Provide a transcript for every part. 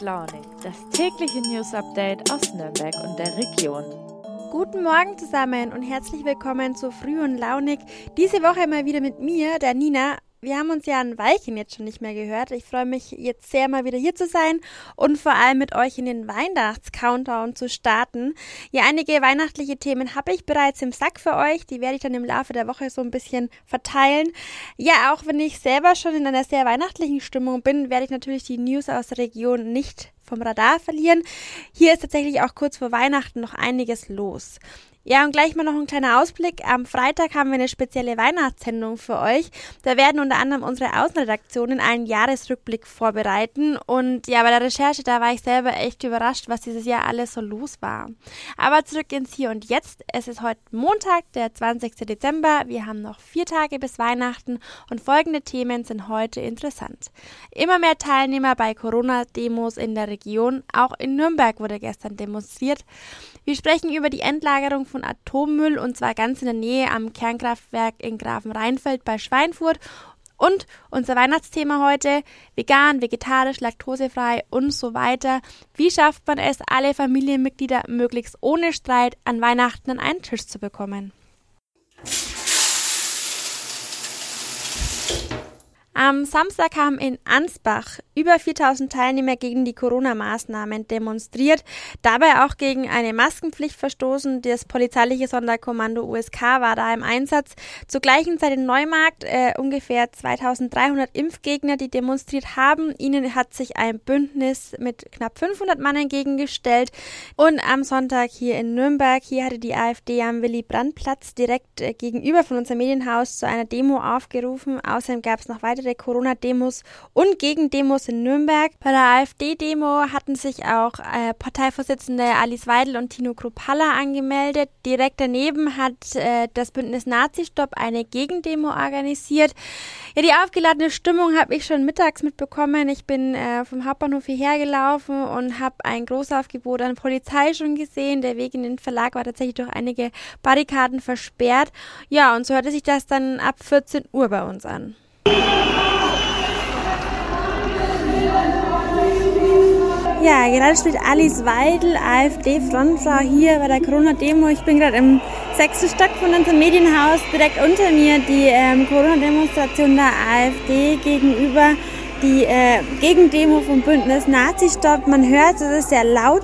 Launig, das tägliche News Update aus Nürnberg und der Region. Guten Morgen zusammen und herzlich willkommen zu Früh und Launig. Diese Woche mal wieder mit mir, der Nina, wir haben uns ja ein Weilchen jetzt schon nicht mehr gehört. Ich freue mich jetzt sehr, mal wieder hier zu sein und vor allem mit euch in den Weihnachts-Countdown zu starten. Ja, einige weihnachtliche Themen habe ich bereits im Sack für euch. Die werde ich dann im Laufe der Woche so ein bisschen verteilen. Ja, auch wenn ich selber schon in einer sehr weihnachtlichen Stimmung bin, werde ich natürlich die News aus der Region nicht vom Radar verlieren. Hier ist tatsächlich auch kurz vor Weihnachten noch einiges los. Ja, und gleich mal noch ein kleiner Ausblick. Am Freitag haben wir eine spezielle Weihnachtssendung für euch. Da werden unter anderem unsere Außenredaktionen einen Jahresrückblick vorbereiten. Und ja, bei der Recherche, da war ich selber echt überrascht, was dieses Jahr alles so los war. Aber zurück ins Hier und Jetzt. Es ist heute Montag, der 20. Dezember. Wir haben noch vier Tage bis Weihnachten und folgende Themen sind heute interessant. Immer mehr Teilnehmer bei Corona-Demos in der Region. Auch in Nürnberg wurde gestern demonstriert. Wir sprechen über die Endlagerung von Atommüll und zwar ganz in der Nähe am Kernkraftwerk in Grafenrheinfeld bei Schweinfurt. Und unser Weihnachtsthema heute, vegan, vegetarisch, laktosefrei und so weiter. Wie schafft man es, alle Familienmitglieder möglichst ohne Streit an Weihnachten an einen Tisch zu bekommen? Am Samstag haben in Ansbach über 4000 Teilnehmer gegen die Corona-Maßnahmen demonstriert, dabei auch gegen eine Maskenpflicht verstoßen. Das polizeiliche Sonderkommando USK war da im Einsatz. Zur gleichen Zeit in Neumarkt äh, ungefähr 2300 Impfgegner, die demonstriert haben. Ihnen hat sich ein Bündnis mit knapp 500 Mann entgegengestellt. Und am Sonntag hier in Nürnberg, hier hatte die AfD am Willy-Brandt-Platz direkt äh, gegenüber von unserem Medienhaus zu einer Demo aufgerufen. Außerdem gab es noch weitere der Corona-Demos und Gegendemos in Nürnberg. Bei der AfD-Demo hatten sich auch äh, Parteivorsitzende Alice Weidel und Tino Kruppalla angemeldet. Direkt daneben hat äh, das Bündnis Nazi-Stopp eine Gegendemo organisiert. Ja, die aufgeladene Stimmung habe ich schon mittags mitbekommen. Ich bin äh, vom Hauptbahnhof hierher gelaufen und habe ein Großaufgebot an Polizei schon gesehen. Der Weg in den Verlag war tatsächlich durch einige Barrikaden versperrt. Ja, und so hörte sich das dann ab 14 Uhr bei uns an. Ja, gerade steht Alice Weidel, AfD-Frontfrau hier bei der Corona-Demo. Ich bin gerade im sechsten Stock von unserem Medienhaus, direkt unter mir die ähm, Corona-Demonstration der AfD gegenüber die äh, Gegendemo vom Bündnis Nazi-Stopp. Man hört, es ist sehr laut.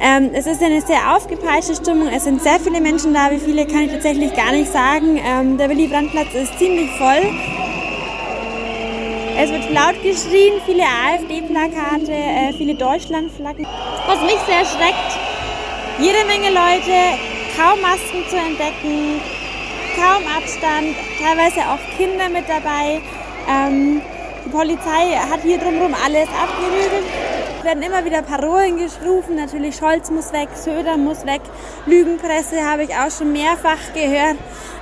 Ähm, es ist eine sehr aufgepeitschte Stimmung. Es sind sehr viele Menschen da. Wie viele kann ich tatsächlich gar nicht sagen. Ähm, der Willy-Brandt-Platz ist ziemlich voll. Es wird laut geschrien, viele AfD-Plakate, äh, viele Deutschlandflaggen. Was mich sehr schreckt, jede Menge Leute, kaum Masken zu entdecken, kaum Abstand, teilweise auch Kinder mit dabei. Ähm, die Polizei hat hier drumherum alles abgerügelt. Werden immer wieder Parolen gerufen, natürlich Scholz muss weg, Söder muss weg, Lügenpresse habe ich auch schon mehrfach gehört.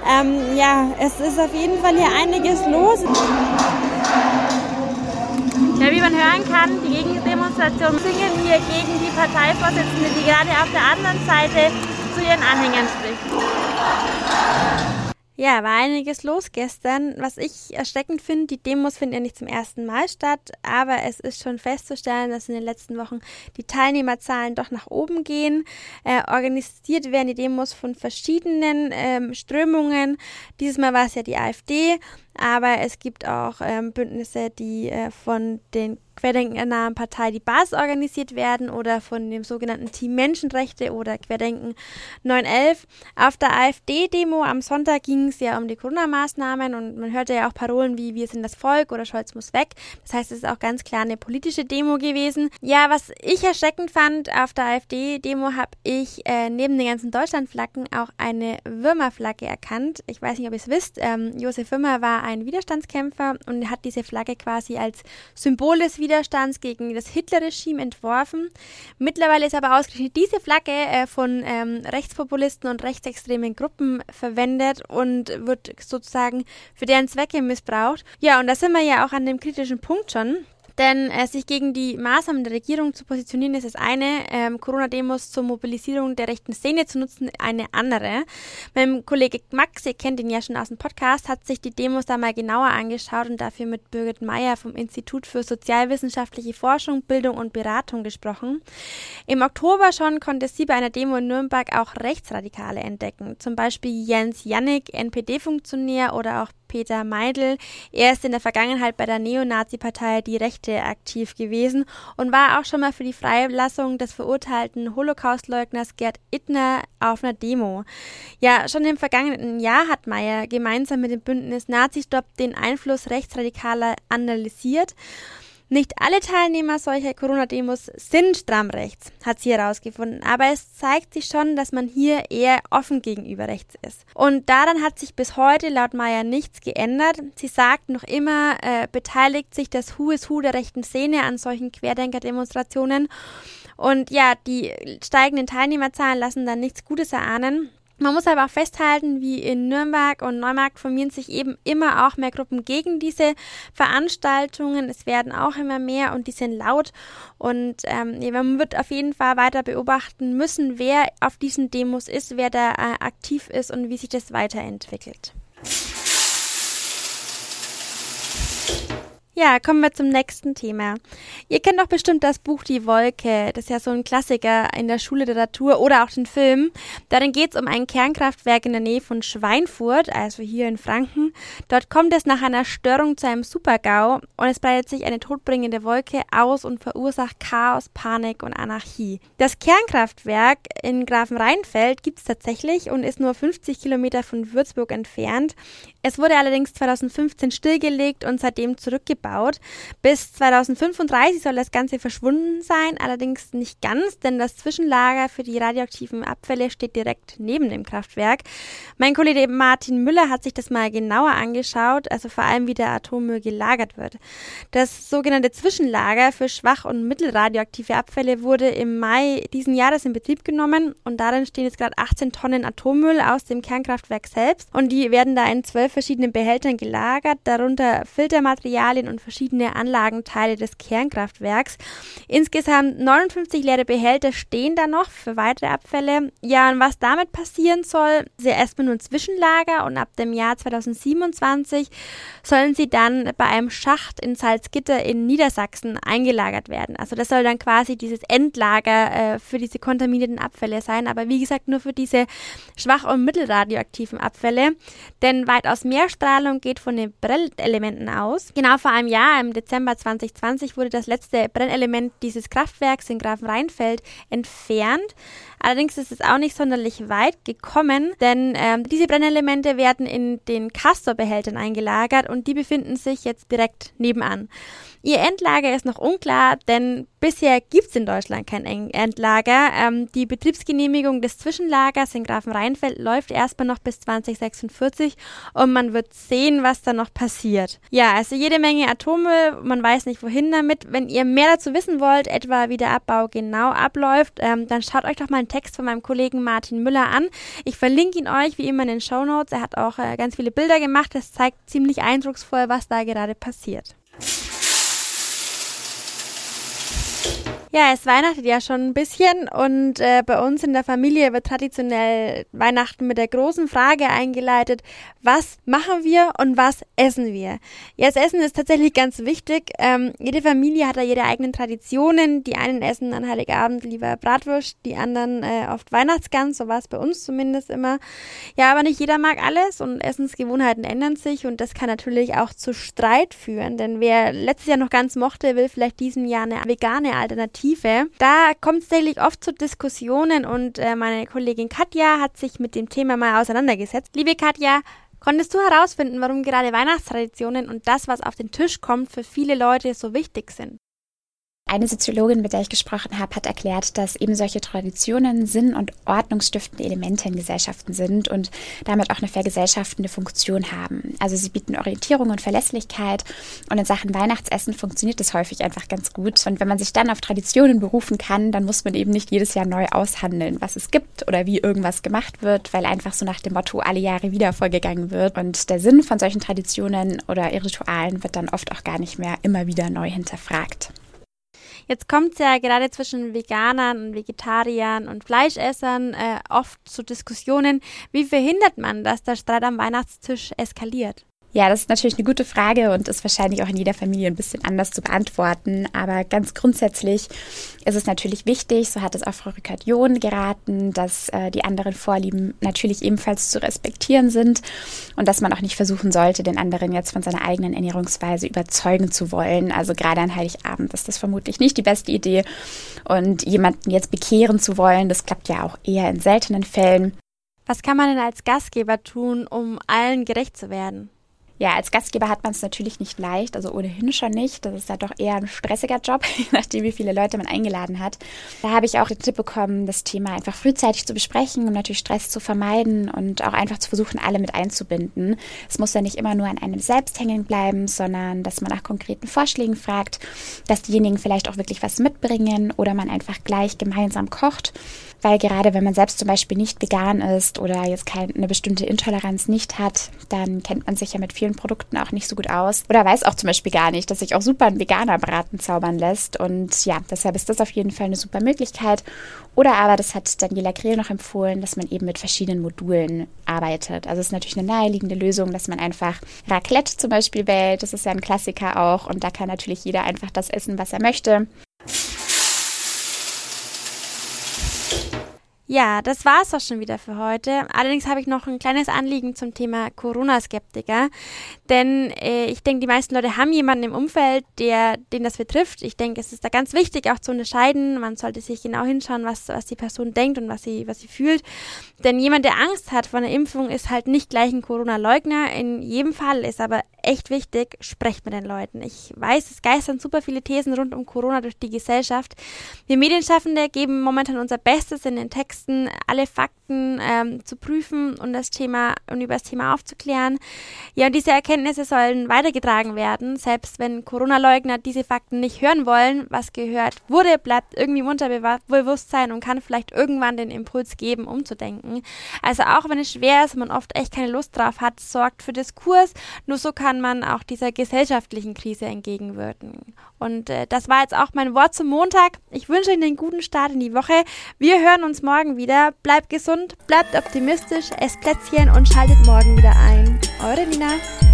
Ähm, ja, es ist auf jeden Fall hier einiges los. Ja, wie man hören kann, die Gegendemonstration singen hier gegen die Parteivorsitzende, die gerade auf der anderen Seite zu ihren Anhängern spricht. Ja, war einiges los gestern. Was ich erschreckend finde, die Demos finden ja nicht zum ersten Mal statt, aber es ist schon festzustellen, dass in den letzten Wochen die Teilnehmerzahlen doch nach oben gehen. Äh, organisiert werden die Demos von verschiedenen ähm, Strömungen. Dieses Mal war es ja die AfD, aber es gibt auch ähm, Bündnisse, die äh, von den Querdenken nahen Partei die Basis organisiert werden oder von dem sogenannten Team Menschenrechte oder Querdenken 911. Auf der AfD-Demo am Sonntag ging es ja um die Corona-Maßnahmen und man hörte ja auch Parolen wie Wir sind das Volk oder Scholz muss weg. Das heißt, es ist auch ganz klar eine politische Demo gewesen. Ja, was ich erschreckend fand, auf der AfD-Demo habe ich äh, neben den ganzen Deutschlandflaggen auch eine Würmerflagge erkannt. Ich weiß nicht, ob ihr es wisst. Ähm, Josef Würmer war ein Widerstandskämpfer und hat diese Flagge quasi als Symbol des Widerstands Widerstands gegen das Hitlerregime entworfen. Mittlerweile ist aber ausgerechnet diese Flagge äh, von ähm, Rechtspopulisten und rechtsextremen Gruppen verwendet und wird sozusagen für deren Zwecke missbraucht. Ja, und da sind wir ja auch an dem kritischen Punkt schon. Denn äh, sich gegen die Maßnahmen der Regierung zu positionieren, ist das eine. Ähm, Corona-Demos zur Mobilisierung der rechten Szene zu nutzen, eine andere. Mein Kollege Max, ihr kennt ihn ja schon aus dem Podcast, hat sich die Demos da mal genauer angeschaut und dafür mit Birgit Meyer vom Institut für sozialwissenschaftliche Forschung, Bildung und Beratung gesprochen. Im Oktober schon konnte sie bei einer Demo in Nürnberg auch Rechtsradikale entdecken. Zum Beispiel Jens Jannik, NPD-Funktionär oder auch Peter Meidel. Er ist in der Vergangenheit bei der Neonazi-Partei Die Rechte aktiv gewesen und war auch schon mal für die Freilassung des verurteilten Holocaustleugners Gerd Ittner auf einer Demo. Ja, schon im vergangenen Jahr hat Meyer gemeinsam mit dem Bündnis Nazi-Stop den Einfluss Rechtsradikaler analysiert. Nicht alle Teilnehmer solcher Corona-Demos sind stramm rechts, hat sie herausgefunden, aber es zeigt sich schon, dass man hier eher offen gegenüber rechts ist. Und daran hat sich bis heute laut Maya nichts geändert. Sie sagt noch immer, äh, beteiligt sich das Who is Who der rechten Szene an solchen Querdenker-Demonstrationen. Und ja, die steigenden Teilnehmerzahlen lassen dann nichts Gutes erahnen. Man muss aber auch festhalten, wie in Nürnberg und Neumarkt formieren sich eben immer auch mehr Gruppen gegen diese Veranstaltungen. Es werden auch immer mehr und die sind laut. Und ähm, man wird auf jeden Fall weiter beobachten müssen, wer auf diesen Demos ist, wer da äh, aktiv ist und wie sich das weiterentwickelt. Ja, kommen wir zum nächsten Thema. Ihr kennt doch bestimmt das Buch Die Wolke. Das ist ja so ein Klassiker in der Schulliteratur oder auch den Film. Darin geht es um ein Kernkraftwerk in der Nähe von Schweinfurt, also hier in Franken. Dort kommt es nach einer Störung zu einem Supergau und es breitet sich eine todbringende Wolke aus und verursacht Chaos, Panik und Anarchie. Das Kernkraftwerk in Grafenrheinfeld gibt es tatsächlich und ist nur 50 Kilometer von Würzburg entfernt. Es wurde allerdings 2015 stillgelegt und seitdem zurückgebaut. Bis 2035 soll das Ganze verschwunden sein, allerdings nicht ganz, denn das Zwischenlager für die radioaktiven Abfälle steht direkt neben dem Kraftwerk. Mein Kollege Martin Müller hat sich das mal genauer angeschaut, also vor allem wie der Atommüll gelagert wird. Das sogenannte Zwischenlager für schwach- und mittelradioaktive Abfälle wurde im Mai diesen Jahres in Betrieb genommen und darin stehen jetzt gerade 18 Tonnen Atommüll aus dem Kernkraftwerk selbst und die werden da in zwölf verschiedenen Behältern gelagert, darunter Filtermaterialien und verschiedene Anlagenteile des Kernkraftwerks. Insgesamt 59 leere Behälter stehen da noch für weitere Abfälle. Ja, und was damit passieren soll, ist ja erstmal nur ein Zwischenlager und ab dem Jahr 2027 sollen sie dann bei einem Schacht in Salzgitter in Niedersachsen eingelagert werden. Also das soll dann quasi dieses Endlager äh, für diese kontaminierten Abfälle sein, aber wie gesagt nur für diese schwach- und mittelradioaktiven Abfälle, denn weitaus mehr Strahlung geht von den Brennelementen aus. Genau vor einem Jahr, im Dezember 2020, wurde das letzte Brennelement dieses Kraftwerks in Grafenrheinfeld entfernt. Allerdings ist es auch nicht sonderlich weit gekommen, denn ähm, diese Brennelemente werden in den Castor-Behältern eingelagert und die befinden sich jetzt direkt nebenan. Ihr Endlager ist noch unklar, denn bisher gibt es in Deutschland kein Endlager. Ähm, die Betriebsgenehmigung des Zwischenlagers in Grafenrheinfeld läuft erstmal noch bis 2046 und man wird sehen, was da noch passiert. Ja, also jede Menge Atome, man weiß nicht wohin damit. Wenn ihr mehr dazu wissen wollt, etwa wie der Abbau genau abläuft, ähm, dann schaut euch doch mal einen Text von meinem Kollegen Martin Müller an. Ich verlinke ihn euch wie immer in den Show Notes. Er hat auch äh, ganz viele Bilder gemacht. Das zeigt ziemlich eindrucksvoll, was da gerade passiert. Ja, es weihnachtet ja schon ein bisschen und äh, bei uns in der Familie wird traditionell Weihnachten mit der großen Frage eingeleitet, was machen wir und was essen wir? Ja, das Essen ist tatsächlich ganz wichtig. Ähm, jede Familie hat da ihre eigenen Traditionen. Die einen essen an Heiligabend lieber Bratwurst, die anderen äh, oft Weihnachtsgans, so war es bei uns zumindest immer. Ja, aber nicht jeder mag alles und Essensgewohnheiten ändern sich und das kann natürlich auch zu Streit führen, denn wer letztes Jahr noch ganz mochte, will vielleicht diesem Jahr eine vegane Alternative Tiefe. Da kommt es tatsächlich oft zu Diskussionen und äh, meine Kollegin Katja hat sich mit dem Thema mal auseinandergesetzt. Liebe Katja, Konntest du herausfinden, warum gerade Weihnachtstraditionen und das, was auf den Tisch kommt, für viele Leute so wichtig sind? Eine Soziologin, mit der ich gesprochen habe, hat erklärt, dass eben solche Traditionen sinn- und ordnungsstiftende Elemente in Gesellschaften sind und damit auch eine vergesellschaftende Funktion haben. Also sie bieten Orientierung und Verlässlichkeit und in Sachen Weihnachtsessen funktioniert das häufig einfach ganz gut. Und wenn man sich dann auf Traditionen berufen kann, dann muss man eben nicht jedes Jahr neu aushandeln, was es gibt oder wie irgendwas gemacht wird, weil einfach so nach dem Motto alle Jahre wieder vorgegangen wird. Und der Sinn von solchen Traditionen oder Ritualen wird dann oft auch gar nicht mehr immer wieder neu hinterfragt. Jetzt kommt es ja gerade zwischen Veganern und Vegetariern und Fleischessern äh, oft zu Diskussionen. Wie verhindert man, dass der Streit am Weihnachtstisch eskaliert? Ja, das ist natürlich eine gute Frage und ist wahrscheinlich auch in jeder Familie ein bisschen anders zu beantworten. Aber ganz grundsätzlich ist es natürlich wichtig, so hat es auch Frau Ricard-John geraten, dass äh, die anderen Vorlieben natürlich ebenfalls zu respektieren sind und dass man auch nicht versuchen sollte, den anderen jetzt von seiner eigenen Ernährungsweise überzeugen zu wollen. Also gerade an Heiligabend ist das vermutlich nicht die beste Idee. Und jemanden jetzt bekehren zu wollen, das klappt ja auch eher in seltenen Fällen. Was kann man denn als Gastgeber tun, um allen gerecht zu werden? Ja, als Gastgeber hat man es natürlich nicht leicht, also ohnehin schon nicht. Das ist ja doch eher ein stressiger Job, je nachdem, wie viele Leute man eingeladen hat. Da habe ich auch den Tipp bekommen, das Thema einfach frühzeitig zu besprechen, um natürlich Stress zu vermeiden und auch einfach zu versuchen, alle mit einzubinden. Es muss ja nicht immer nur an einem selbst hängen bleiben, sondern dass man nach konkreten Vorschlägen fragt, dass diejenigen vielleicht auch wirklich was mitbringen oder man einfach gleich gemeinsam kocht weil gerade wenn man selbst zum Beispiel nicht vegan ist oder jetzt keine bestimmte Intoleranz nicht hat, dann kennt man sich ja mit vielen Produkten auch nicht so gut aus oder weiß auch zum Beispiel gar nicht, dass sich auch super ein veganer Braten zaubern lässt und ja, deshalb ist das auf jeden Fall eine super Möglichkeit. Oder aber, das hat Daniela Krehl noch empfohlen, dass man eben mit verschiedenen Modulen arbeitet. Also es ist natürlich eine naheliegende Lösung, dass man einfach Raclette zum Beispiel wählt. Das ist ja ein Klassiker auch und da kann natürlich jeder einfach das essen, was er möchte. Ja, das war's auch schon wieder für heute. Allerdings habe ich noch ein kleines Anliegen zum Thema Corona-Skeptiker. Denn äh, ich denke, die meisten Leute haben jemanden im Umfeld, der, den das betrifft. Ich denke, es ist da ganz wichtig, auch zu unterscheiden. Man sollte sich genau hinschauen, was, was die Person denkt und was sie, was sie fühlt. Denn jemand, der Angst hat vor einer Impfung, ist halt nicht gleich ein Corona-Leugner. In jedem Fall ist aber echt wichtig, sprecht mit den Leuten. Ich weiß, es geistern super viele Thesen rund um Corona durch die Gesellschaft. Wir Medienschaffende geben momentan unser Bestes in den Texten, alle Fakten ähm, zu prüfen und das Thema und über das Thema aufzuklären. Ja, und diese Erkenntnisse sollen weitergetragen werden, selbst wenn Corona-Leugner diese Fakten nicht hören wollen. Was gehört wurde, bleibt irgendwie im Unterbewusstsein und kann vielleicht irgendwann den Impuls geben, umzudenken. Also auch wenn es schwer ist und man oft echt keine Lust drauf hat, sorgt für Diskurs. Nur so kann man auch dieser gesellschaftlichen Krise entgegenwirken. Und äh, das war jetzt auch mein Wort zum Montag. Ich wünsche Ihnen einen guten Start in die Woche. Wir hören uns morgen wieder. Bleibt gesund, bleibt optimistisch, esst Plätzchen und schaltet morgen wieder ein. Eure Nina.